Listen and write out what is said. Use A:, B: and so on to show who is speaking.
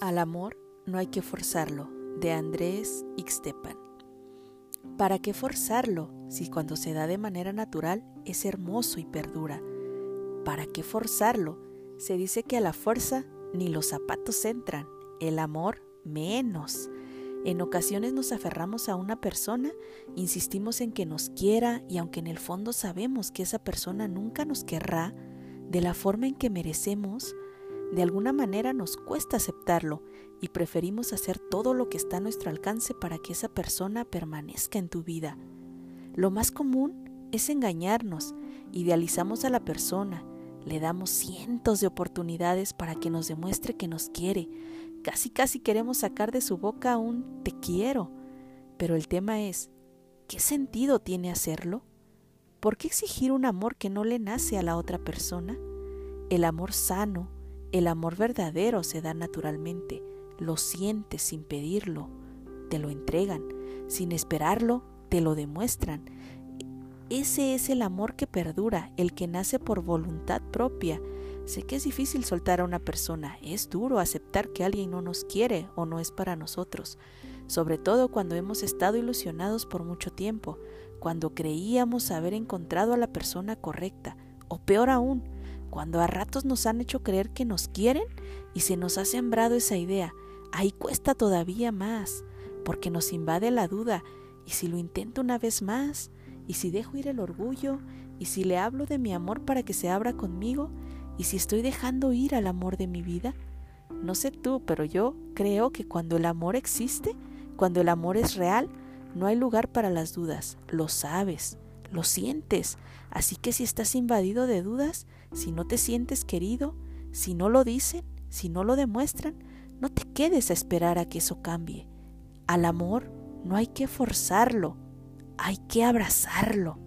A: Al amor no hay que forzarlo, de Andrés Ixtepan. ¿Para qué forzarlo si cuando se da de manera natural es hermoso y perdura? ¿Para qué forzarlo? Se dice que a la fuerza ni los zapatos entran, el amor menos. En ocasiones nos aferramos a una persona, insistimos en que nos quiera y aunque en el fondo sabemos que esa persona nunca nos querrá de la forma en que merecemos, de alguna manera nos cuesta aceptarlo y preferimos hacer todo lo que está a nuestro alcance para que esa persona permanezca en tu vida. Lo más común es engañarnos, idealizamos a la persona, le damos cientos de oportunidades para que nos demuestre que nos quiere, casi casi queremos sacar de su boca un te quiero. Pero el tema es, ¿qué sentido tiene hacerlo? ¿Por qué exigir un amor que no le nace a la otra persona? El amor sano, el amor verdadero se da naturalmente, lo sientes sin pedirlo, te lo entregan, sin esperarlo, te lo demuestran. Ese es el amor que perdura, el que nace por voluntad propia. Sé que es difícil soltar a una persona, es duro aceptar que alguien no nos quiere o no es para nosotros, sobre todo cuando hemos estado ilusionados por mucho tiempo, cuando creíamos haber encontrado a la persona correcta, o peor aún, cuando a ratos nos han hecho creer que nos quieren y se nos ha sembrado esa idea, ahí cuesta todavía más, porque nos invade la duda, y si lo intento una vez más, y si dejo ir el orgullo, y si le hablo de mi amor para que se abra conmigo, y si estoy dejando ir al amor de mi vida, no sé tú, pero yo creo que cuando el amor existe, cuando el amor es real, no hay lugar para las dudas, lo sabes, lo sientes. Así que si estás invadido de dudas, si no te sientes querido, si no lo dicen, si no lo demuestran, no te quedes a esperar a que eso cambie. Al amor no hay que forzarlo, hay que abrazarlo.